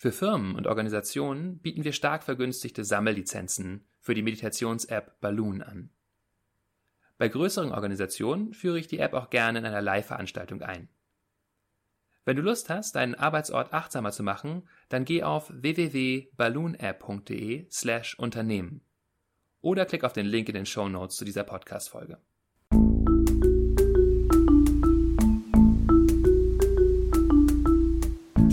Für Firmen und Organisationen bieten wir stark vergünstigte Sammellizenzen für die Meditations-App Balloon an. Bei größeren Organisationen führe ich die App auch gerne in einer Live-Veranstaltung ein. Wenn du Lust hast, deinen Arbeitsort achtsamer zu machen, dann geh auf www.balloonapp.de slash Unternehmen oder klick auf den Link in den Show Notes zu dieser Podcast-Folge.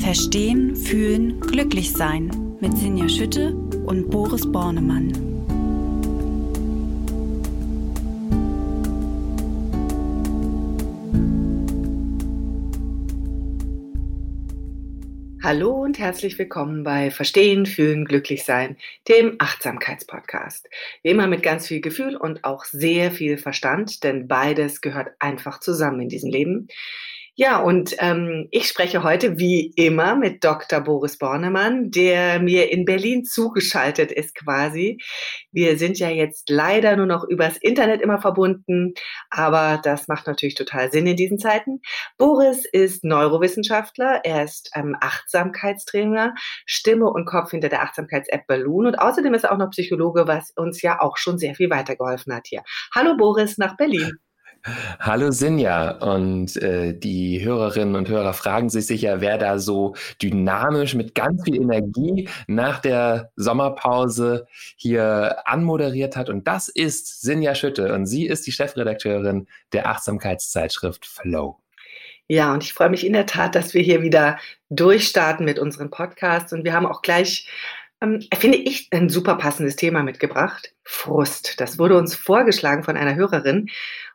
Verstehen, Fühlen, Glücklich-Sein mit Sinja Schütte und Boris Bornemann. Hallo und herzlich willkommen bei Verstehen, Fühlen, Glücklich-Sein, dem Achtsamkeitspodcast. Wie immer mit ganz viel Gefühl und auch sehr viel Verstand, denn beides gehört einfach zusammen in diesem Leben. Ja, und ähm, ich spreche heute wie immer mit Dr. Boris Bornemann, der mir in Berlin zugeschaltet ist quasi. Wir sind ja jetzt leider nur noch übers Internet immer verbunden, aber das macht natürlich total Sinn in diesen Zeiten. Boris ist Neurowissenschaftler, er ist ähm, Achtsamkeitstrainer, Stimme und Kopf hinter der Achtsamkeits-App Balloon und außerdem ist er auch noch Psychologe, was uns ja auch schon sehr viel weitergeholfen hat hier. Hallo Boris nach Berlin. Hallo Sinja und äh, die Hörerinnen und Hörer fragen sich sicher, wer da so dynamisch mit ganz viel Energie nach der Sommerpause hier anmoderiert hat. Und das ist Sinja Schütte und sie ist die Chefredakteurin der Achtsamkeitszeitschrift Flow. Ja, und ich freue mich in der Tat, dass wir hier wieder durchstarten mit unserem Podcast. Und wir haben auch gleich ähm, finde ich, ein super passendes Thema mitgebracht. Frust. Das wurde uns vorgeschlagen von einer Hörerin.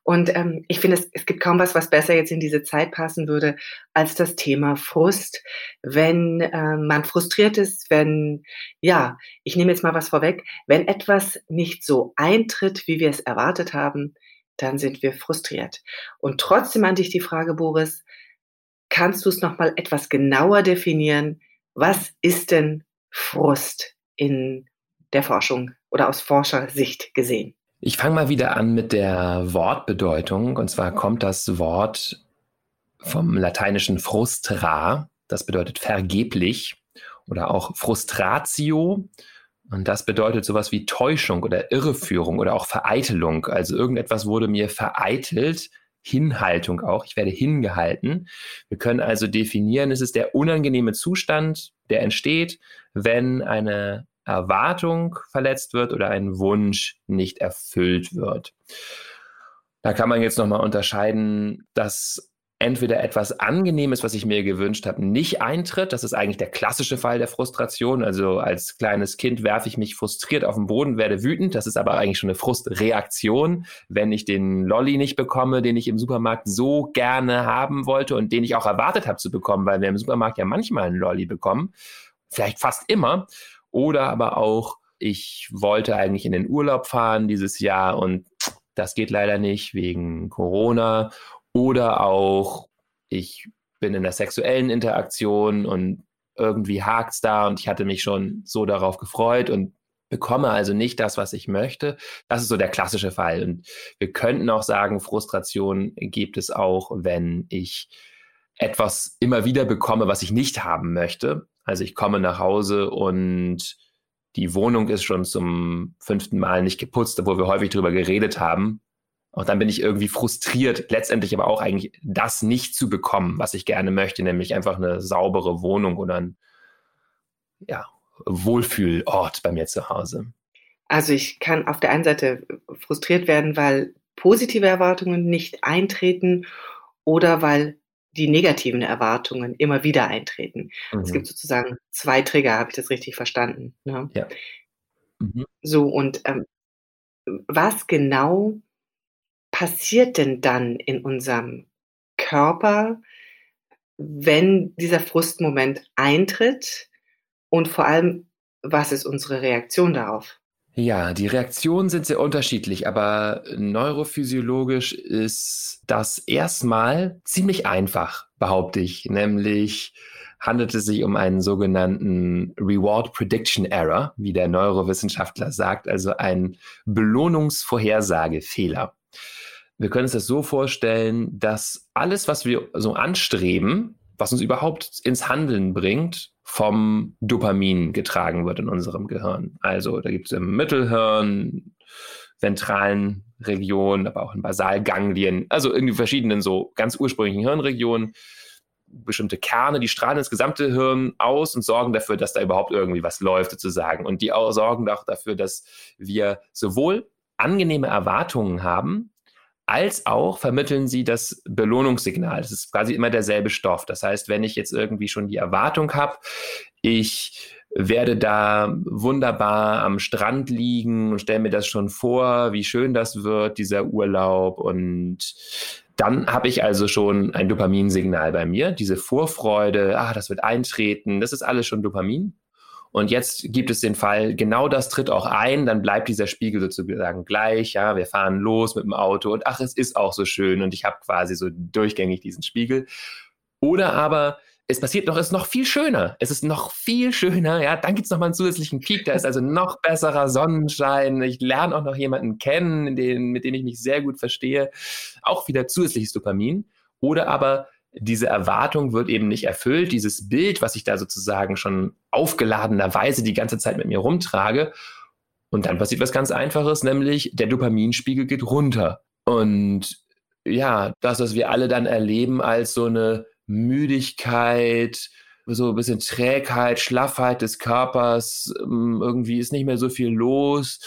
Und ähm, ich finde, es, es gibt kaum was, was besser jetzt in diese Zeit passen würde, als das Thema Frust. Wenn äh, man frustriert ist, wenn, ja, ich nehme jetzt mal was vorweg, wenn etwas nicht so eintritt, wie wir es erwartet haben, dann sind wir frustriert. Und trotzdem an dich die Frage, Boris, kannst du es nochmal etwas genauer definieren? Was ist denn Frust in der Forschung oder aus Forschersicht gesehen? Ich fange mal wieder an mit der Wortbedeutung. Und zwar kommt das Wort vom lateinischen frustra, das bedeutet vergeblich, oder auch frustratio. Und das bedeutet sowas wie Täuschung oder Irreführung oder auch Vereitelung. Also irgendetwas wurde mir vereitelt, Hinhaltung auch. Ich werde hingehalten. Wir können also definieren, es ist der unangenehme Zustand, der entsteht, wenn eine Erwartung verletzt wird oder ein Wunsch nicht erfüllt wird. Da kann man jetzt nochmal unterscheiden, dass entweder etwas Angenehmes, was ich mir gewünscht habe, nicht eintritt. Das ist eigentlich der klassische Fall der Frustration. Also als kleines Kind werfe ich mich frustriert auf den Boden, werde wütend. Das ist aber eigentlich schon eine Frustreaktion, wenn ich den Lolly nicht bekomme, den ich im Supermarkt so gerne haben wollte und den ich auch erwartet habe zu bekommen, weil wir im Supermarkt ja manchmal einen Lolly bekommen. Vielleicht fast immer. Oder aber auch, ich wollte eigentlich in den Urlaub fahren dieses Jahr und das geht leider nicht wegen Corona oder auch, ich bin in der sexuellen Interaktion und irgendwie hakt's da und ich hatte mich schon so darauf gefreut und bekomme also nicht das, was ich möchte. Das ist so der klassische Fall. Und wir könnten auch sagen, Frustration gibt es auch, wenn ich etwas immer wieder bekomme, was ich nicht haben möchte. Also ich komme nach Hause und die Wohnung ist schon zum fünften Mal nicht geputzt, obwohl wir häufig darüber geredet haben. Und dann bin ich irgendwie frustriert, letztendlich aber auch eigentlich das nicht zu bekommen, was ich gerne möchte, nämlich einfach eine saubere Wohnung oder ein ja, Wohlfühlort bei mir zu Hause. Also ich kann auf der einen Seite frustriert werden, weil positive Erwartungen nicht eintreten oder weil die negativen Erwartungen immer wieder eintreten. Mhm. Es gibt sozusagen zwei Trigger, habe ich das richtig verstanden? Ne? Ja. Mhm. So, und ähm, was genau passiert denn dann in unserem Körper, wenn dieser Frustmoment eintritt? Und vor allem, was ist unsere Reaktion darauf? Ja, die Reaktionen sind sehr unterschiedlich, aber neurophysiologisch ist das erstmal ziemlich einfach, behaupte ich. Nämlich handelt es sich um einen sogenannten Reward Prediction Error, wie der Neurowissenschaftler sagt, also ein Belohnungsvorhersagefehler. Wir können uns das so vorstellen, dass alles, was wir so anstreben, was uns überhaupt ins Handeln bringt, vom Dopamin getragen wird in unserem Gehirn. Also da gibt es im Mittelhirn, ventralen Regionen, aber auch in Basalganglien, also irgendwie verschiedenen so ganz ursprünglichen Hirnregionen, bestimmte Kerne, die strahlen das gesamte Hirn aus und sorgen dafür, dass da überhaupt irgendwie was läuft sozusagen. Und die sorgen auch dafür, dass wir sowohl angenehme Erwartungen haben, als auch vermitteln sie das Belohnungssignal. Das ist quasi immer derselbe Stoff. Das heißt, wenn ich jetzt irgendwie schon die Erwartung habe, ich werde da wunderbar am Strand liegen und stelle mir das schon vor, wie schön das wird, dieser Urlaub. Und dann habe ich also schon ein Dopaminsignal bei mir, diese Vorfreude, ah, das wird eintreten, das ist alles schon Dopamin. Und jetzt gibt es den Fall, genau das tritt auch ein, dann bleibt dieser Spiegel sozusagen gleich, ja, wir fahren los mit dem Auto und ach, es ist auch so schön und ich habe quasi so durchgängig diesen Spiegel. Oder aber es passiert noch, es ist noch viel schöner. Es ist noch viel schöner, ja. Dann gibt es noch mal einen zusätzlichen Peak, da ist also noch besserer Sonnenschein. Ich lerne auch noch jemanden kennen, den, mit dem ich mich sehr gut verstehe. Auch wieder zusätzliches Dopamin. Oder aber diese Erwartung wird eben nicht erfüllt, dieses Bild, was ich da sozusagen schon aufgeladenerweise die ganze Zeit mit mir rumtrage. Und dann passiert was ganz Einfaches, nämlich der Dopaminspiegel geht runter. Und ja, das, was wir alle dann erleben als so eine Müdigkeit, so ein bisschen Trägheit, Schlaffheit des Körpers, ähm, irgendwie ist nicht mehr so viel los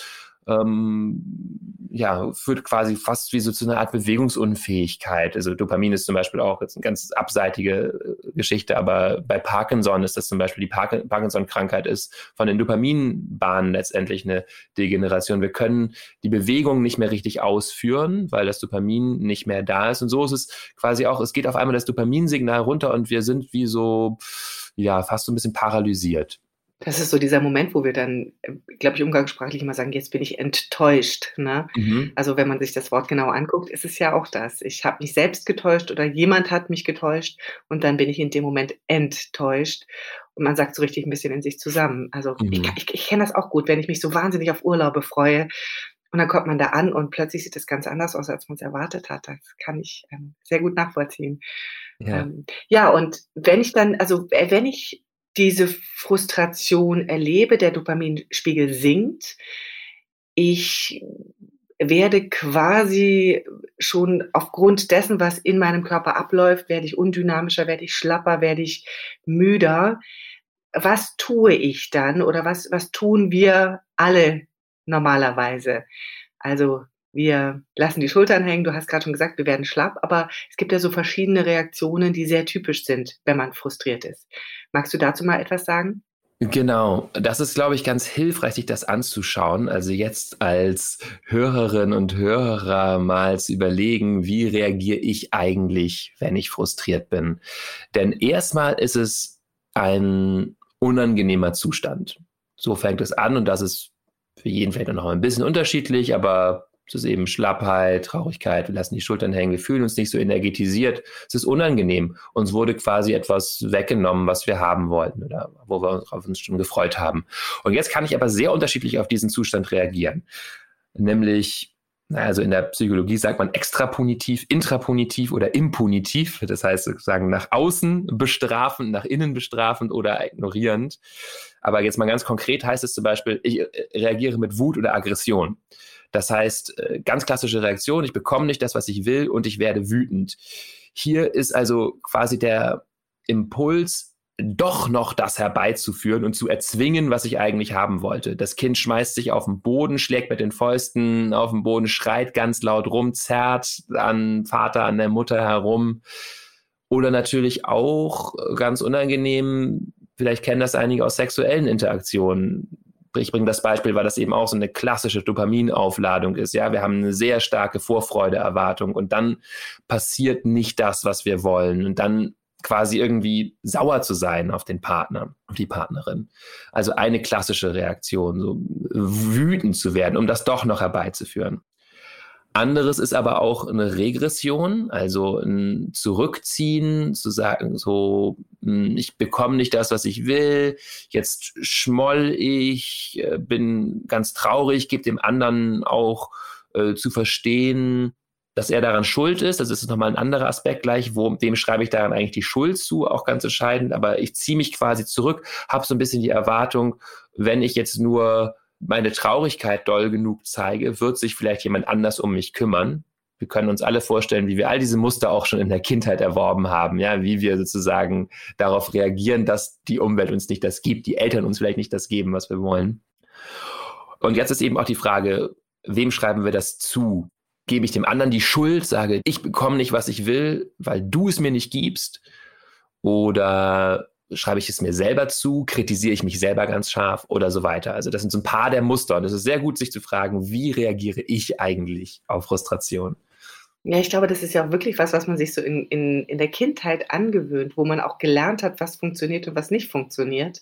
ähm, ja, führt quasi fast wie so zu einer Art Bewegungsunfähigkeit. Also Dopamin ist zum Beispiel auch jetzt eine ganz abseitige äh, Geschichte, aber bei Parkinson ist das zum Beispiel die Park Parkinson-Krankheit ist von den Dopaminbahnen letztendlich eine Degeneration. Wir können die Bewegung nicht mehr richtig ausführen, weil das Dopamin nicht mehr da ist. Und so ist es quasi auch, es geht auf einmal das Dopaminsignal runter und wir sind wie so, ja, fast so ein bisschen paralysiert. Das ist so dieser Moment, wo wir dann, glaube ich, umgangssprachlich immer sagen, jetzt bin ich enttäuscht. Ne? Mhm. Also wenn man sich das Wort genau anguckt, ist es ja auch das. Ich habe mich selbst getäuscht oder jemand hat mich getäuscht und dann bin ich in dem Moment enttäuscht. Und man sagt so richtig ein bisschen in sich zusammen. Also mhm. ich, ich, ich kenne das auch gut, wenn ich mich so wahnsinnig auf Urlaube freue. Und dann kommt man da an und plötzlich sieht es ganz anders aus, als man es erwartet hat. Das kann ich ähm, sehr gut nachvollziehen. Ja. Ähm, ja, und wenn ich dann, also wenn ich diese Frustration erlebe, der Dopaminspiegel sinkt. Ich werde quasi schon aufgrund dessen, was in meinem Körper abläuft, werde ich undynamischer, werde ich schlapper, werde ich müder. Was tue ich dann oder was, was tun wir alle normalerweise? Also wir lassen die Schultern hängen. Du hast gerade schon gesagt, wir werden schlapp, aber es gibt ja so verschiedene Reaktionen, die sehr typisch sind, wenn man frustriert ist. Magst du dazu mal etwas sagen? Genau, das ist, glaube ich, ganz hilfreich, sich das anzuschauen. Also jetzt als Hörerin und Hörer mal zu überlegen, wie reagiere ich eigentlich, wenn ich frustriert bin. Denn erstmal ist es ein unangenehmer Zustand. So fängt es an und das ist für jeden vielleicht noch ein bisschen unterschiedlich, aber es ist eben Schlappheit, Traurigkeit, wir lassen die Schultern hängen, wir fühlen uns nicht so energetisiert. Es ist unangenehm. Uns wurde quasi etwas weggenommen, was wir haben wollten oder wo wir uns auf uns schon gefreut haben. Und jetzt kann ich aber sehr unterschiedlich auf diesen Zustand reagieren. Nämlich, also in der Psychologie sagt man extrapunitiv, intrapunitiv oder impunitiv. Das heißt sozusagen nach außen bestrafend, nach innen bestrafend oder ignorierend. Aber jetzt mal ganz konkret heißt es zum Beispiel, ich äh, reagiere mit Wut oder Aggression. Das heißt, äh, ganz klassische Reaktion, ich bekomme nicht das, was ich will und ich werde wütend. Hier ist also quasi der Impuls, doch noch das herbeizuführen und zu erzwingen, was ich eigentlich haben wollte. Das Kind schmeißt sich auf den Boden, schlägt mit den Fäusten auf den Boden, schreit ganz laut rum, zerrt an Vater, an der Mutter herum. Oder natürlich auch ganz unangenehm, vielleicht kennen das einige aus sexuellen Interaktionen ich bringe das Beispiel, weil das eben auch so eine klassische Dopaminaufladung ist. Ja, wir haben eine sehr starke Vorfreudeerwartung und dann passiert nicht das, was wir wollen. Und dann quasi irgendwie sauer zu sein auf den Partner, auf die Partnerin. Also eine klassische Reaktion, so wütend zu werden, um das doch noch herbeizuführen. Anderes ist aber auch eine Regression, also ein Zurückziehen, zu sagen, so, hm, ich bekomme nicht das, was ich will, jetzt schmoll ich, äh, bin ganz traurig, gebe dem anderen auch äh, zu verstehen, dass er daran schuld ist. Das ist nochmal ein anderer Aspekt gleich, wo dem schreibe ich daran eigentlich die Schuld zu, auch ganz entscheidend. Aber ich ziehe mich quasi zurück, habe so ein bisschen die Erwartung, wenn ich jetzt nur meine Traurigkeit doll genug zeige, wird sich vielleicht jemand anders um mich kümmern. Wir können uns alle vorstellen, wie wir all diese Muster auch schon in der Kindheit erworben haben, ja, wie wir sozusagen darauf reagieren, dass die Umwelt uns nicht das gibt, die Eltern uns vielleicht nicht das geben, was wir wollen. Und jetzt ist eben auch die Frage, wem schreiben wir das zu? Gebe ich dem anderen die Schuld, sage, ich bekomme nicht, was ich will, weil du es mir nicht gibst? Oder schreibe ich es mir selber zu, kritisiere ich mich selber ganz scharf oder so weiter. Also das sind so ein paar der Muster und es ist sehr gut, sich zu fragen, wie reagiere ich eigentlich auf Frustration? Ja, ich glaube, das ist ja auch wirklich was, was man sich so in, in, in der Kindheit angewöhnt, wo man auch gelernt hat, was funktioniert und was nicht funktioniert.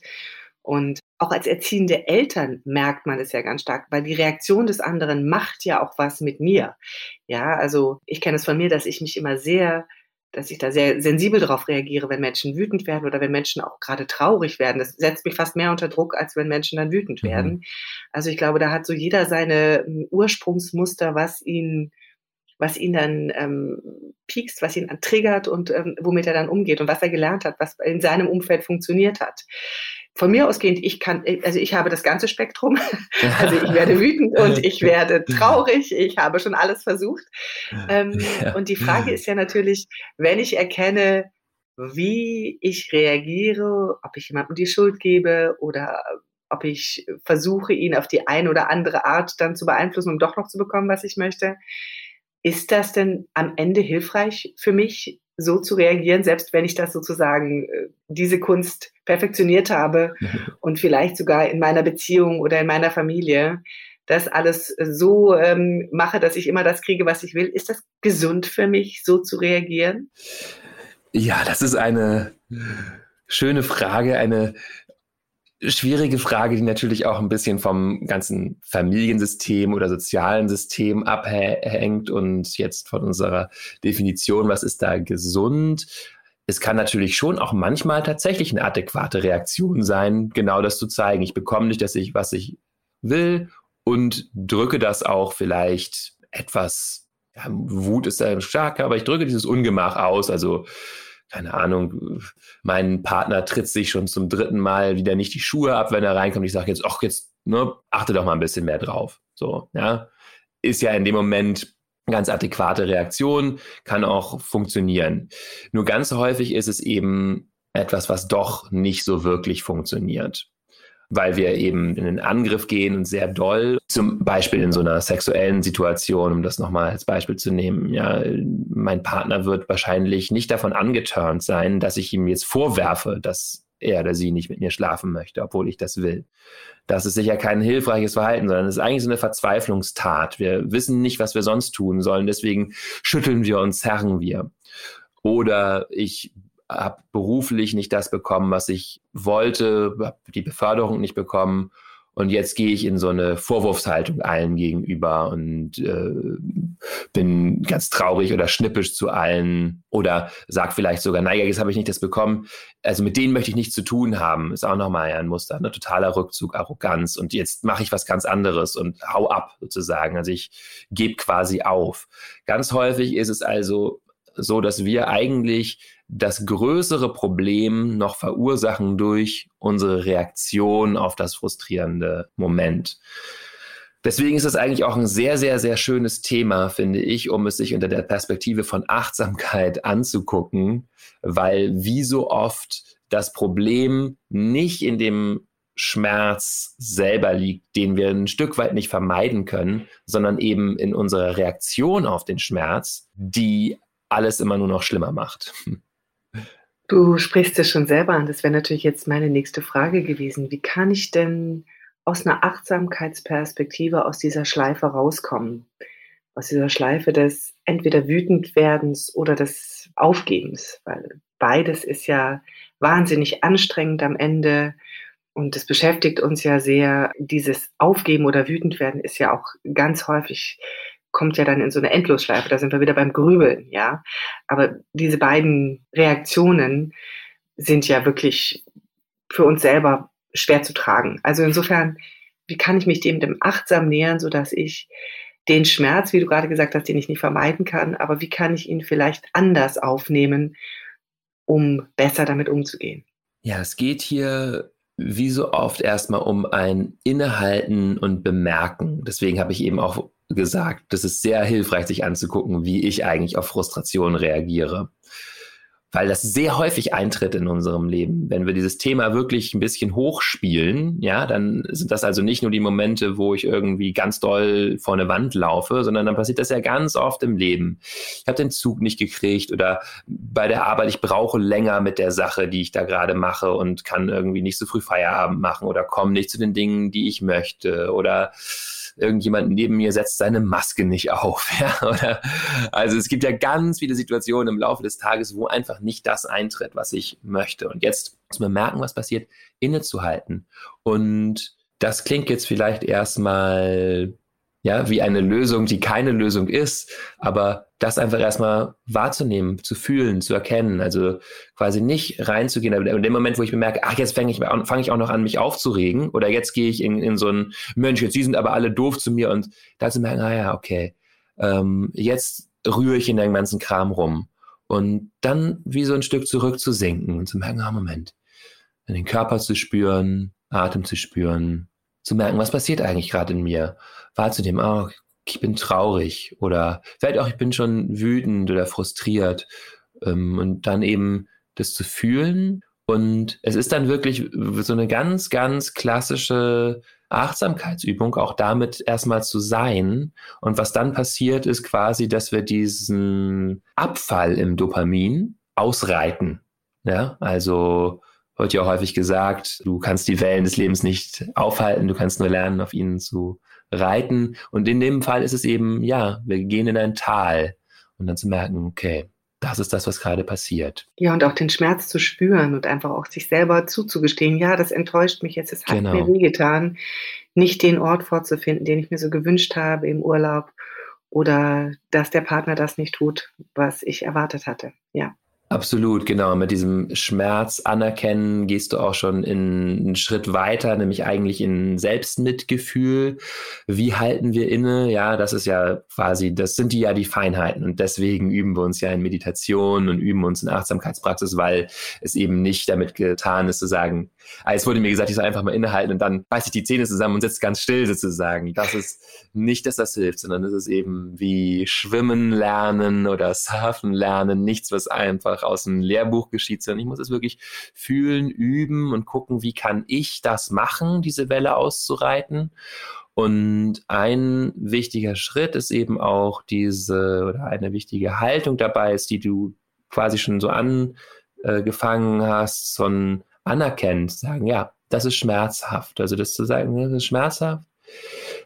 Und auch als erziehende Eltern merkt man es ja ganz stark, weil die Reaktion des anderen macht ja auch was mit mir. Ja, also ich kenne es von mir, dass ich mich immer sehr dass ich da sehr sensibel darauf reagiere, wenn Menschen wütend werden oder wenn Menschen auch gerade traurig werden. Das setzt mich fast mehr unter Druck, als wenn Menschen dann wütend mhm. werden. Also ich glaube, da hat so jeder seine hm, Ursprungsmuster, was ihn, was ihn dann ähm, piekst, was ihn triggert und ähm, womit er dann umgeht und was er gelernt hat, was in seinem Umfeld funktioniert hat von mir ausgehend, ich kann, also ich habe das ganze Spektrum. Also ich werde wütend und ich werde traurig. Ich habe schon alles versucht. Ähm, ja. Und die Frage ist ja natürlich, wenn ich erkenne, wie ich reagiere, ob ich jemandem die Schuld gebe oder ob ich versuche, ihn auf die eine oder andere Art dann zu beeinflussen, um doch noch zu bekommen, was ich möchte. Ist das denn am Ende hilfreich für mich, so zu reagieren, selbst wenn ich das sozusagen, äh, diese Kunst perfektioniert habe und vielleicht sogar in meiner Beziehung oder in meiner Familie das alles so ähm, mache, dass ich immer das kriege, was ich will. Ist das gesund für mich, so zu reagieren? Ja, das ist eine schöne Frage, eine schwierige Frage, die natürlich auch ein bisschen vom ganzen Familiensystem oder sozialen System abhängt und jetzt von unserer Definition, was ist da gesund? Es kann natürlich schon auch manchmal tatsächlich eine adäquate Reaktion sein, genau das zu zeigen. Ich bekomme nicht, dass ich, was ich will und drücke das auch vielleicht etwas, ja, Wut ist da stark, aber ich drücke dieses Ungemach aus. Also keine Ahnung, mein Partner tritt sich schon zum dritten Mal wieder nicht die Schuhe ab, wenn er reinkommt. Ich sage jetzt, ach, jetzt ne, achte doch mal ein bisschen mehr drauf. So, ja. Ist ja in dem Moment ganz adäquate Reaktion, kann auch funktionieren. Nur ganz häufig ist es eben etwas, was doch nicht so wirklich funktioniert weil wir eben in den Angriff gehen und sehr doll, zum Beispiel in so einer sexuellen Situation, um das nochmal als Beispiel zu nehmen. Ja, mein Partner wird wahrscheinlich nicht davon angeturnt sein, dass ich ihm jetzt vorwerfe, dass er oder sie nicht mit mir schlafen möchte, obwohl ich das will. Das ist sicher kein hilfreiches Verhalten, sondern es ist eigentlich so eine Verzweiflungstat. Wir wissen nicht, was wir sonst tun sollen, deswegen schütteln wir uns, zerren wir. Oder ich habe beruflich nicht das bekommen, was ich wollte, habe die Beförderung nicht bekommen. Und jetzt gehe ich in so eine Vorwurfshaltung allen gegenüber und äh, bin ganz traurig oder schnippisch zu allen oder sag vielleicht sogar, naja, jetzt habe ich nicht das bekommen. Also mit denen möchte ich nichts zu tun haben. Ist auch nochmal ein Muster, ne? totaler Rückzug, Arroganz. Und jetzt mache ich was ganz anderes und hau ab sozusagen. Also ich gebe quasi auf. Ganz häufig ist es also so, dass wir eigentlich das größere Problem noch verursachen durch unsere Reaktion auf das frustrierende Moment. Deswegen ist es eigentlich auch ein sehr, sehr, sehr schönes Thema, finde ich, um es sich unter der Perspektive von Achtsamkeit anzugucken, weil wie so oft das Problem nicht in dem Schmerz selber liegt, den wir ein Stück weit nicht vermeiden können, sondern eben in unserer Reaktion auf den Schmerz, die alles immer nur noch schlimmer macht. Du sprichst es schon selber an. Das wäre natürlich jetzt meine nächste Frage gewesen. Wie kann ich denn aus einer Achtsamkeitsperspektive aus dieser Schleife rauskommen? Aus dieser Schleife des entweder Wütendwerdens oder des Aufgebens? Weil beides ist ja wahnsinnig anstrengend am Ende. Und es beschäftigt uns ja sehr. Dieses Aufgeben oder wütend werden ist ja auch ganz häufig, kommt ja dann in so eine Endlosschleife. Da sind wir wieder beim Grübeln, ja. Aber diese beiden Reaktionen sind ja wirklich für uns selber schwer zu tragen. Also insofern, wie kann ich mich dem, dem achtsam nähern, so dass ich den Schmerz, wie du gerade gesagt hast, den ich nicht vermeiden kann, aber wie kann ich ihn vielleicht anders aufnehmen, um besser damit umzugehen? Ja, es geht hier wie so oft erstmal um ein Innehalten und Bemerken. Deswegen habe ich eben auch gesagt, das ist sehr hilfreich, sich anzugucken, wie ich eigentlich auf Frustration reagiere weil das sehr häufig eintritt in unserem Leben. Wenn wir dieses Thema wirklich ein bisschen hochspielen, ja, dann sind das also nicht nur die Momente, wo ich irgendwie ganz doll vor eine Wand laufe, sondern dann passiert das ja ganz oft im Leben. Ich habe den Zug nicht gekriegt oder bei der Arbeit, ich brauche länger mit der Sache, die ich da gerade mache und kann irgendwie nicht so früh Feierabend machen oder komme nicht zu den Dingen, die ich möchte oder irgendjemand neben mir setzt seine Maske nicht auf. Ja? Oder, also es gibt ja ganz viele Situationen im Laufe des Tages, wo einfach nicht das eintritt, was ich möchte. Und jetzt muss man merken, was passiert, innezuhalten. Und das klingt jetzt vielleicht erstmal ja, wie eine Lösung, die keine Lösung ist, aber das einfach erstmal wahrzunehmen, zu fühlen, zu erkennen, also quasi nicht reinzugehen, aber in dem Moment, wo ich bemerke, ach, jetzt fange ich, fang ich auch noch an, mich aufzuregen, oder jetzt gehe ich in, in so ein Mensch, jetzt die sind aber alle doof zu mir und da zu merken, ah ja, okay, ähm, jetzt rühre ich in den ganzen Kram rum. Und dann wie so ein Stück zurück zu sinken und zu merken, ah, Moment, den Körper zu spüren, Atem zu spüren, zu merken, was passiert eigentlich gerade in mir. Wahrzunehmen, oh, ich bin traurig oder vielleicht auch, ich bin schon wütend oder frustriert. Ähm, und dann eben das zu fühlen. Und es ist dann wirklich so eine ganz, ganz klassische Achtsamkeitsübung, auch damit erstmal zu sein. Und was dann passiert, ist quasi, dass wir diesen Abfall im Dopamin ausreiten. Ja, also wird ja auch häufig gesagt, du kannst die Wellen des Lebens nicht aufhalten, du kannst nur lernen, auf ihnen zu reiten. Und in dem Fall ist es eben, ja, wir gehen in ein Tal und dann zu merken, okay, das ist das, was gerade passiert. Ja, und auch den Schmerz zu spüren und einfach auch sich selber zuzugestehen, ja, das enttäuscht mich jetzt, es hat genau. mir wehgetan, nicht den Ort vorzufinden, den ich mir so gewünscht habe im Urlaub oder dass der Partner das nicht tut, was ich erwartet hatte. Ja. Absolut, genau. Mit diesem Schmerz anerkennen gehst du auch schon in einen Schritt weiter, nämlich eigentlich in Selbstmitgefühl. Wie halten wir inne? Ja, das ist ja quasi, das sind die ja die Feinheiten. Und deswegen üben wir uns ja in Meditation und üben uns in Achtsamkeitspraxis, weil es eben nicht damit getan ist zu sagen, ah, es wurde mir gesagt, ich soll einfach mal innehalten und dann beiße ich die Zähne zusammen und sitze ganz still sozusagen. Das ist nicht, dass das hilft, sondern es ist eben wie Schwimmen lernen oder Surfen lernen. Nichts, was einfach aus einem Lehrbuch geschieht, sondern ich muss es wirklich fühlen, üben und gucken, wie kann ich das machen, diese Welle auszureiten. Und ein wichtiger Schritt ist eben auch diese oder eine wichtige Haltung dabei ist, die du quasi schon so angefangen hast, so ein anerkennt, sagen, ja, das ist schmerzhaft. Also das zu sagen, das ist schmerzhaft.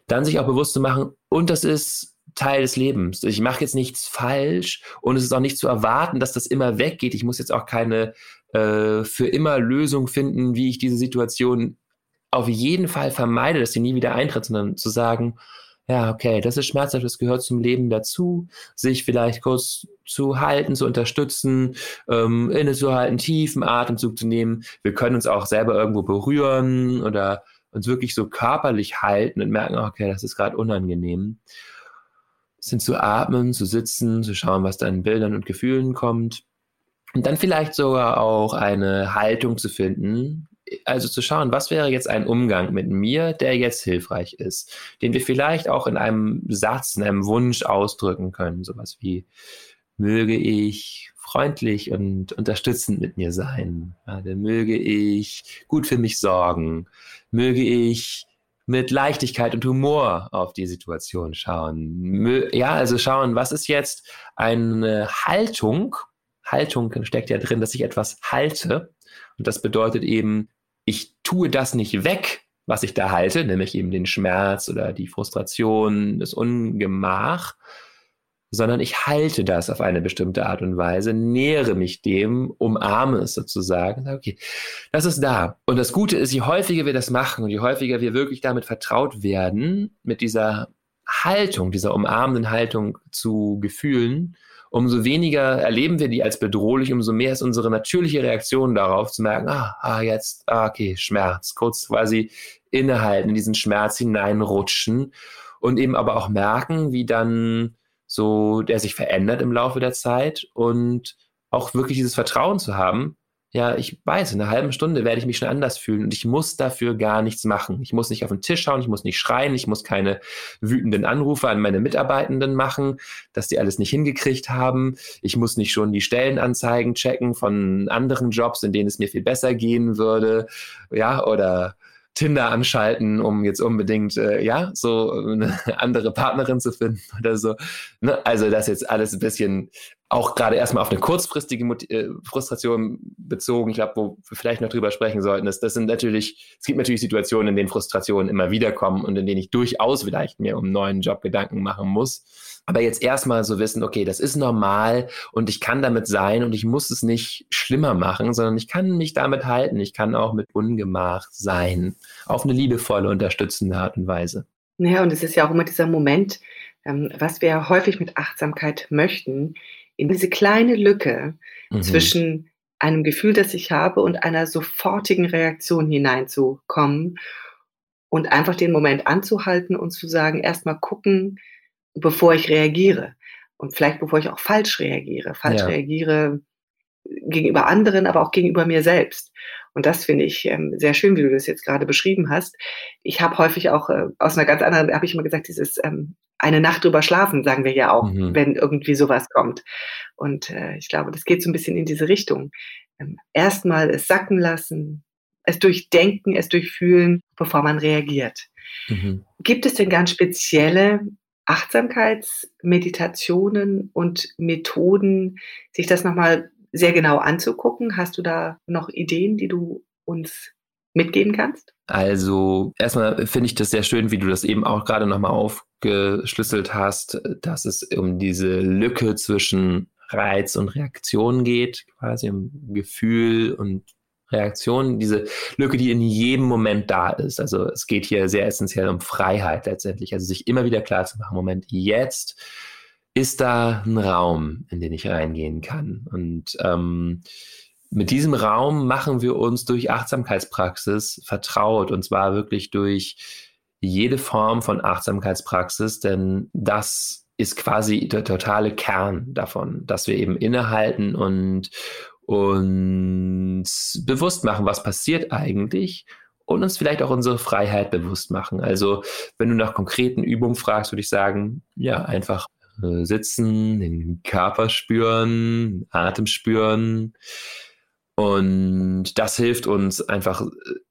Dann sich auch bewusst zu machen, und das ist Teil des Lebens. Ich mache jetzt nichts falsch und es ist auch nicht zu erwarten, dass das immer weggeht. Ich muss jetzt auch keine äh, für immer Lösung finden, wie ich diese Situation auf jeden Fall vermeide, dass sie nie wieder eintritt, sondern zu sagen, ja, okay, das ist schmerzhaft, das gehört zum Leben dazu, sich vielleicht kurz zu halten, zu unterstützen, ähm, innezuhalten, tiefen Atemzug zu nehmen. Wir können uns auch selber irgendwo berühren oder uns wirklich so körperlich halten und merken, okay, das ist gerade unangenehm sind zu atmen, zu sitzen, zu schauen, was da in Bildern und Gefühlen kommt. Und dann vielleicht sogar auch eine Haltung zu finden, also zu schauen, was wäre jetzt ein Umgang mit mir, der jetzt hilfreich ist, den wir vielleicht auch in einem Satz, in einem Wunsch ausdrücken können, sowas wie möge ich freundlich und unterstützend mit mir sein, ja, möge ich gut für mich sorgen, möge ich mit Leichtigkeit und Humor auf die Situation schauen. Ja, also schauen, was ist jetzt eine Haltung? Haltung steckt ja drin, dass ich etwas halte. Und das bedeutet eben, ich tue das nicht weg, was ich da halte, nämlich eben den Schmerz oder die Frustration, das Ungemach, sondern ich halte das auf eine bestimmte Art und Weise, nähere mich dem, umarme es sozusagen. Okay, das ist da. Und das Gute ist, je häufiger wir das machen und je häufiger wir wirklich damit vertraut werden, mit dieser Haltung, dieser umarmenden Haltung zu Gefühlen, umso weniger erleben wir die als bedrohlich, umso mehr ist unsere natürliche Reaktion darauf zu merken, ah, ah jetzt, ah, okay, Schmerz, kurz quasi innehalten, in diesen Schmerz hineinrutschen und eben aber auch merken, wie dann so der sich verändert im Laufe der Zeit und auch wirklich dieses Vertrauen zu haben, ja, ich weiß, in einer halben Stunde werde ich mich schon anders fühlen und ich muss dafür gar nichts machen. Ich muss nicht auf den Tisch schauen, ich muss nicht schreien, ich muss keine wütenden Anrufe an meine Mitarbeitenden machen, dass die alles nicht hingekriegt haben. Ich muss nicht schon die Stellenanzeigen checken von anderen Jobs, in denen es mir viel besser gehen würde, ja, oder Tinder anschalten, um jetzt unbedingt, äh, ja, so eine andere Partnerin zu finden oder so. Ne? Also das jetzt alles ein bisschen auch gerade erstmal auf eine kurzfristige Mut äh, Frustration bezogen, ich glaube, wo wir vielleicht noch drüber sprechen sollten, ist, das sind natürlich, es gibt natürlich Situationen, in denen Frustrationen immer wieder kommen und in denen ich durchaus vielleicht mir um einen neuen Job Gedanken machen muss. Aber jetzt erstmal so wissen, okay, das ist normal und ich kann damit sein und ich muss es nicht schlimmer machen, sondern ich kann mich damit halten. Ich kann auch mit Ungemach sein. Auf eine liebevolle, unterstützende Art und Weise. Ja, und es ist ja auch immer dieser Moment, ähm, was wir häufig mit Achtsamkeit möchten, in diese kleine Lücke mhm. zwischen einem Gefühl, das ich habe und einer sofortigen Reaktion hineinzukommen und einfach den Moment anzuhalten und zu sagen, erstmal gucken, bevor ich reagiere. Und vielleicht bevor ich auch falsch reagiere. Falsch ja. reagiere gegenüber anderen, aber auch gegenüber mir selbst. Und das finde ich ähm, sehr schön, wie du das jetzt gerade beschrieben hast. Ich habe häufig auch äh, aus einer ganz anderen, habe ich immer gesagt, dieses ähm, eine Nacht drüber schlafen, sagen wir ja auch, mhm. wenn irgendwie sowas kommt. Und äh, ich glaube, das geht so ein bisschen in diese Richtung. Ähm, Erstmal es sacken lassen, es durchdenken, es durchfühlen, bevor man reagiert. Mhm. Gibt es denn ganz spezielle Achtsamkeitsmeditationen und Methoden, sich das nochmal sehr genau anzugucken. Hast du da noch Ideen, die du uns mitgeben kannst? Also erstmal finde ich das sehr schön, wie du das eben auch gerade nochmal aufgeschlüsselt hast, dass es um diese Lücke zwischen Reiz und Reaktion geht, quasi um Gefühl und Reaktion, diese Lücke, die in jedem Moment da ist. Also es geht hier sehr essentiell um Freiheit letztendlich. Also sich immer wieder klar zu machen, Moment, jetzt ist da ein Raum, in den ich reingehen kann. Und ähm, mit diesem Raum machen wir uns durch Achtsamkeitspraxis vertraut. Und zwar wirklich durch jede Form von Achtsamkeitspraxis, denn das ist quasi der totale Kern davon, dass wir eben innehalten und uns bewusst machen, was passiert eigentlich und uns vielleicht auch unsere Freiheit bewusst machen. Also wenn du nach konkreten Übungen fragst, würde ich sagen, ja, einfach äh, sitzen, den Körper spüren, Atem spüren. Und das hilft uns einfach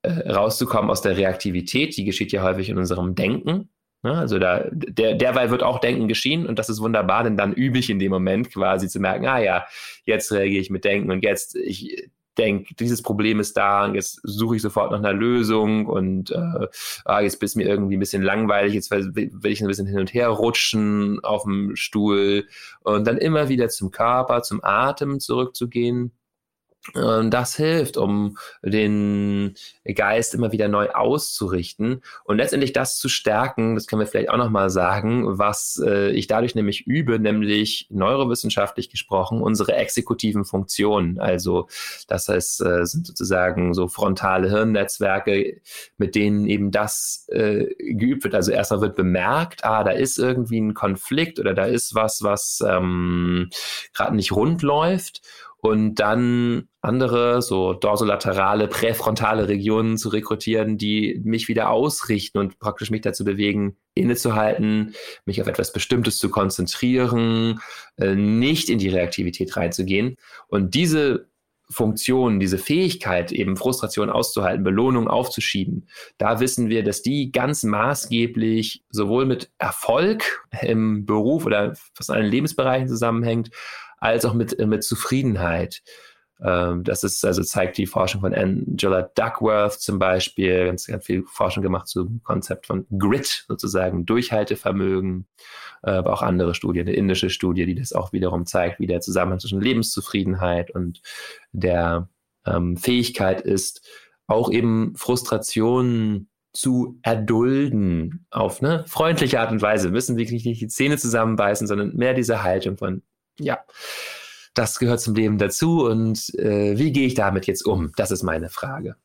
äh, rauszukommen aus der Reaktivität. Die geschieht ja häufig in unserem Denken. Ne? Also da, der, derweil wird auch Denken geschehen und das ist wunderbar, denn dann übe ich in dem Moment quasi zu merken, ah ja, jetzt reagiere ich mit Denken und jetzt, ich denke, dieses Problem ist da und jetzt suche ich sofort nach einer Lösung und äh, ah, jetzt bist mir irgendwie ein bisschen langweilig, jetzt will, ich ein bisschen hin und her rutschen auf dem Stuhl und dann immer wieder zum Körper, zum Atem zurückzugehen das hilft, um den Geist immer wieder neu auszurichten und letztendlich das zu stärken, das können wir vielleicht auch nochmal sagen, was äh, ich dadurch nämlich übe, nämlich neurowissenschaftlich gesprochen, unsere exekutiven Funktionen. Also das heißt, äh, sind sozusagen so frontale Hirnnetzwerke, mit denen eben das äh, geübt wird. Also erstmal wird bemerkt, ah, da ist irgendwie ein Konflikt oder da ist was, was ähm, gerade nicht rund läuft und dann andere, so dorsolaterale, präfrontale Regionen zu rekrutieren, die mich wieder ausrichten und praktisch mich dazu bewegen, innezuhalten, mich auf etwas Bestimmtes zu konzentrieren, äh, nicht in die Reaktivität reinzugehen. Und diese Funktion, diese Fähigkeit, eben Frustration auszuhalten, Belohnung aufzuschieben, da wissen wir, dass die ganz maßgeblich sowohl mit Erfolg im Beruf oder fast allen Lebensbereichen zusammenhängt, als auch mit, mit Zufriedenheit. Ähm, das ist, also zeigt die Forschung von Angela Duckworth zum Beispiel, ganz, ganz viel Forschung gemacht zum Konzept von Grit, sozusagen Durchhaltevermögen, äh, aber auch andere Studien, eine indische Studie, die das auch wiederum zeigt, wie der Zusammenhang zwischen Lebenszufriedenheit und der ähm, Fähigkeit ist, auch eben Frustrationen zu erdulden auf eine freundliche Art und Weise. Müssen wirklich nicht die Zähne zusammenbeißen, sondern mehr diese Haltung von, ja, das gehört zum Leben dazu und äh, wie gehe ich damit jetzt um? Das ist meine Frage.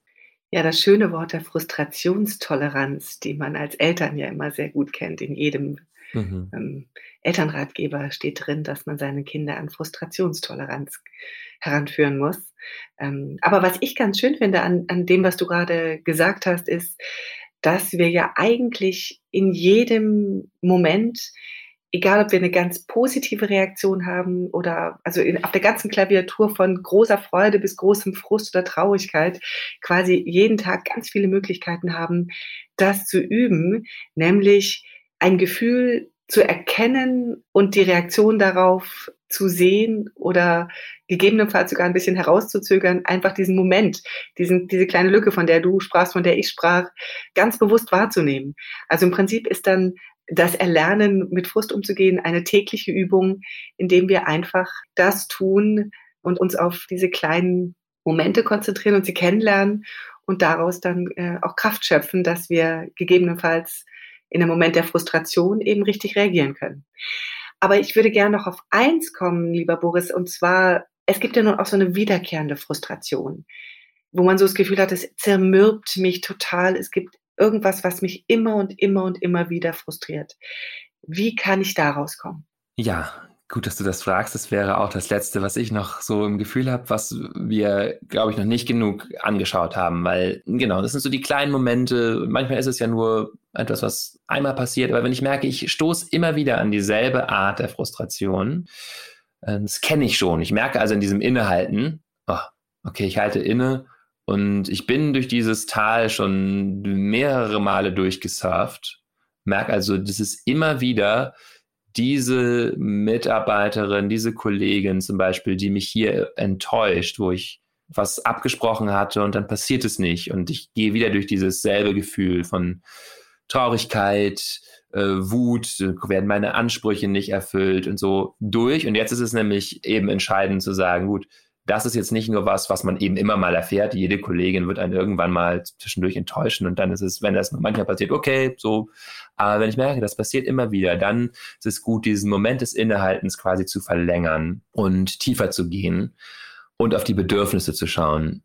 Ja, das schöne Wort der Frustrationstoleranz, die man als Eltern ja immer sehr gut kennt. In jedem mhm. ähm, Elternratgeber steht drin, dass man seine Kinder an Frustrationstoleranz heranführen muss. Ähm, aber was ich ganz schön finde an, an dem, was du gerade gesagt hast, ist, dass wir ja eigentlich in jedem Moment egal ob wir eine ganz positive Reaktion haben oder also in, auf der ganzen Klaviatur von großer Freude bis großem Frust oder Traurigkeit quasi jeden Tag ganz viele Möglichkeiten haben, das zu üben, nämlich ein Gefühl zu erkennen und die Reaktion darauf zu sehen oder gegebenenfalls sogar ein bisschen herauszuzögern, einfach diesen Moment, diesen, diese kleine Lücke, von der du sprachst, von der ich sprach, ganz bewusst wahrzunehmen. Also im Prinzip ist dann das Erlernen, mit Frust umzugehen, eine tägliche Übung, indem wir einfach das tun und uns auf diese kleinen Momente konzentrieren und sie kennenlernen und daraus dann äh, auch Kraft schöpfen, dass wir gegebenenfalls in einem Moment der Frustration eben richtig reagieren können. Aber ich würde gerne noch auf eins kommen, lieber Boris, und zwar, es gibt ja nun auch so eine wiederkehrende Frustration, wo man so das Gefühl hat, es zermürbt mich total. Es gibt irgendwas, was mich immer und immer und immer wieder frustriert. Wie kann ich da rauskommen? Ja, gut, dass du das fragst. Das wäre auch das Letzte, was ich noch so im Gefühl habe, was wir, glaube ich, noch nicht genug angeschaut haben. Weil, genau, das sind so die kleinen Momente. Manchmal ist es ja nur etwas, was einmal passiert. Aber wenn ich merke, ich stoße immer wieder an dieselbe Art der Frustration, äh, das kenne ich schon. Ich merke also in diesem Innehalten, oh, okay, ich halte inne und ich bin durch dieses Tal schon mehrere Male durchgesurft, merke also, das ist immer wieder diese Mitarbeiterin, diese Kollegin zum Beispiel, die mich hier enttäuscht, wo ich was abgesprochen hatte und dann passiert es nicht. Und ich gehe wieder durch dieses selbe Gefühl von Traurigkeit, äh, Wut, werden meine Ansprüche nicht erfüllt und so durch. Und jetzt ist es nämlich eben entscheidend zu sagen, gut, das ist jetzt nicht nur was, was man eben immer mal erfährt. Jede Kollegin wird einen irgendwann mal zwischendurch enttäuschen und dann ist es, wenn das manchmal passiert, okay, so. Aber wenn ich merke, das passiert immer wieder, dann ist es gut, diesen Moment des Innehaltens quasi zu verlängern und tiefer zu gehen und auf die Bedürfnisse zu schauen.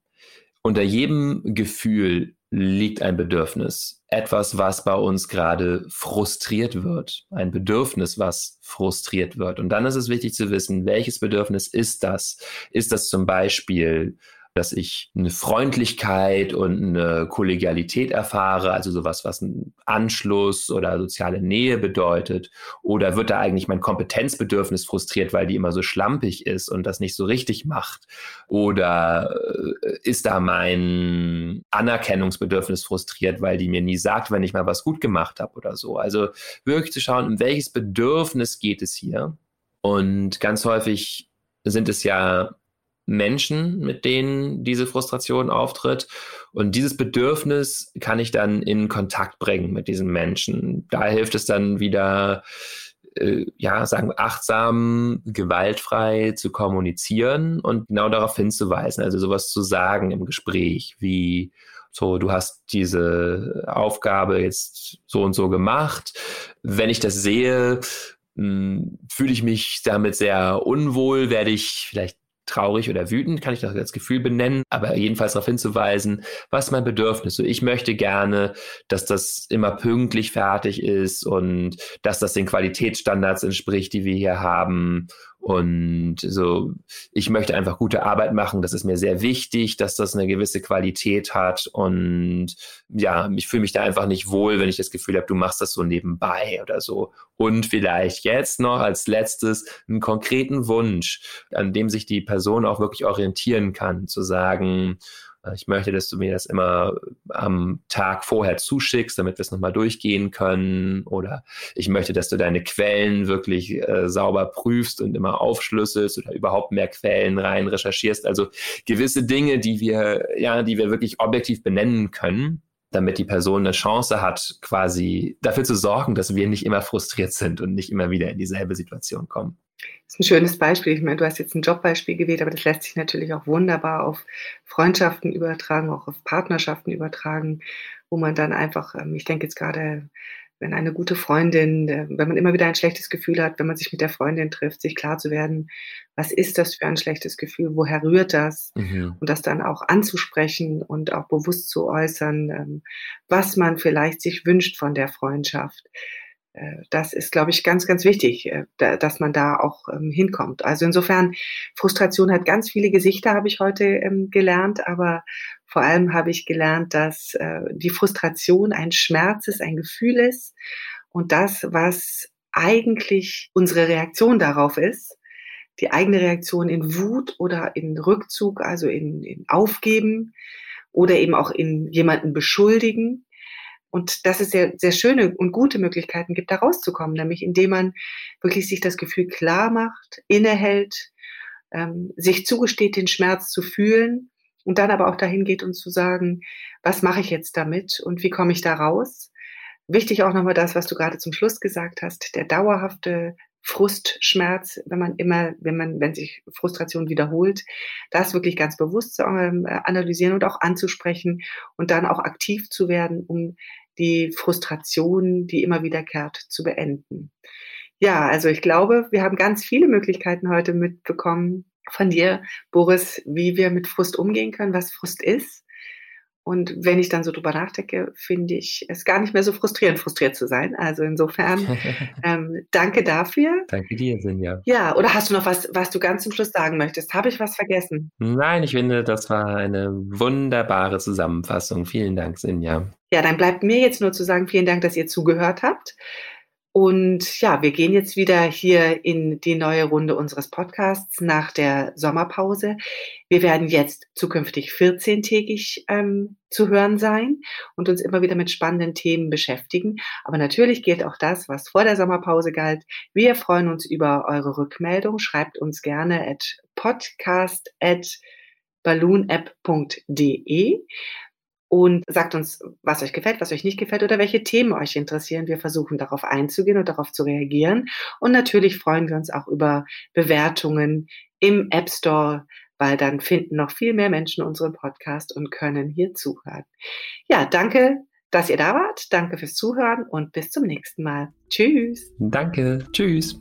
Unter jedem Gefühl liegt ein Bedürfnis. Etwas, was bei uns gerade frustriert wird. Ein Bedürfnis, was frustriert wird. Und dann ist es wichtig zu wissen, welches Bedürfnis ist das? Ist das zum Beispiel dass ich eine Freundlichkeit und eine Kollegialität erfahre, also sowas, was ein Anschluss oder soziale Nähe bedeutet? Oder wird da eigentlich mein Kompetenzbedürfnis frustriert, weil die immer so schlampig ist und das nicht so richtig macht? Oder äh, ist da mein Anerkennungsbedürfnis frustriert, weil die mir nie sagt, wenn ich mal was gut gemacht habe oder so? Also wirklich zu schauen, um welches Bedürfnis geht es hier? Und ganz häufig sind es ja Menschen, mit denen diese Frustration auftritt. Und dieses Bedürfnis kann ich dann in Kontakt bringen mit diesen Menschen. Da hilft es dann wieder, äh, ja, sagen wir, achtsam, gewaltfrei zu kommunizieren und genau darauf hinzuweisen, also sowas zu sagen im Gespräch, wie so, du hast diese Aufgabe jetzt so und so gemacht. Wenn ich das sehe, hm, fühle ich mich damit sehr unwohl, werde ich vielleicht traurig oder wütend, kann ich das als Gefühl benennen, aber jedenfalls darauf hinzuweisen, was mein Bedürfnis. So, ich möchte gerne, dass das immer pünktlich fertig ist und dass das den Qualitätsstandards entspricht, die wir hier haben und so, ich möchte einfach gute Arbeit machen. Das ist mir sehr wichtig, dass das eine gewisse Qualität hat. Und ja, ich fühle mich da einfach nicht wohl, wenn ich das Gefühl habe, du machst das so nebenbei oder so. Und vielleicht jetzt noch als letztes einen konkreten Wunsch, an dem sich die Person auch wirklich orientieren kann, zu sagen, Ich möchte, dass du mir das immer am Tag vorher zuschickst, damit wir es nochmal durchgehen können. Oder ich möchte, dass du deine Quellen wirklich äh, sauber prüfst und immer aufschlüsselst oder überhaupt mehr Quellen rein recherchierst. Also gewisse Dinge, die wir, ja, die wir wirklich objektiv benennen können damit die Person eine Chance hat, quasi dafür zu sorgen, dass wir nicht immer frustriert sind und nicht immer wieder in dieselbe Situation kommen. Das ist ein schönes Beispiel. Ich meine, du hast jetzt ein Jobbeispiel gewählt, aber das lässt sich natürlich auch wunderbar auf Freundschaften übertragen, auch auf Partnerschaften übertragen, wo man dann einfach, ähm, ich denke jetzt gerade wenn eine gute Freundin, wenn man immer wieder ein schlechtes Gefühl hat, wenn man sich mit der Freundin trifft, sich klar zu werden, was ist das für ein schlechtes Gefühl, woher rührt das? Mhm. Und das dann auch anzusprechen und auch bewusst zu äußern, ähm, was man vielleicht sich wünscht von der Freundschaft. Äh, das ist, glaube ich, ganz, ganz wichtig, äh, dass man da auch ähm, hinkommt. Also insofern, Frustration hat ganz viele Gesichter, habe ich heute ähm, gelernt, aber vor allem habe ich gelernt, dass äh, die Frustration ein Schmerz ist, ein Gefühl ist und das, was eigentlich unsere Reaktion darauf ist, die eigene Reaktion in Wut oder in Rückzug, also in, in Aufgeben oder eben auch in jemanden beschuldigen. Und dass es sehr, sehr schöne und gute Möglichkeiten gibt, da rauszukommen, nämlich indem man wirklich sich das Gefühl klar macht, innehält, ähm, sich zugesteht, den Schmerz zu fühlen und dann aber auch dahin geht und zu sagen, was mache ich jetzt damit und wie komme ich da raus? Wichtig auch nochmal das, was du gerade zum Schluss gesagt hast, der dauerhafte Frustschmerz, wenn man immer, wenn man, wenn sich Frustration wiederholt, das wirklich ganz bewusst zu ähm, analysieren und auch anzusprechen und dann auch aktiv zu werden, um die Frustration, die immer wiederkehrt, zu beenden. Ja, also ich glaube, wir haben ganz viele Möglichkeiten heute mitbekommen, von dir, Boris, wie wir mit Frust umgehen können, was Frust ist. Und wenn ich dann so drüber nachdenke, finde ich es gar nicht mehr so frustrierend, frustriert zu sein. Also insofern ähm, danke dafür. Danke dir, Sinja. Ja, oder hast du noch was, was du ganz zum Schluss sagen möchtest? Habe ich was vergessen? Nein, ich finde, das war eine wunderbare Zusammenfassung. Vielen Dank, Sinja. Ja, dann bleibt mir jetzt nur zu sagen, vielen Dank, dass ihr zugehört habt. Und ja, wir gehen jetzt wieder hier in die neue Runde unseres Podcasts nach der Sommerpause. Wir werden jetzt zukünftig 14-tägig ähm, zu hören sein und uns immer wieder mit spannenden Themen beschäftigen. Aber natürlich gilt auch das, was vor der Sommerpause galt. Wir freuen uns über eure Rückmeldung. Schreibt uns gerne at podcast at balloonapp.de und sagt uns, was euch gefällt, was euch nicht gefällt oder welche Themen euch interessieren. Wir versuchen darauf einzugehen und darauf zu reagieren. Und natürlich freuen wir uns auch über Bewertungen im App Store, weil dann finden noch viel mehr Menschen unseren Podcast und können hier zuhören. Ja, danke, dass ihr da wart. Danke fürs Zuhören und bis zum nächsten Mal. Tschüss. Danke. Tschüss.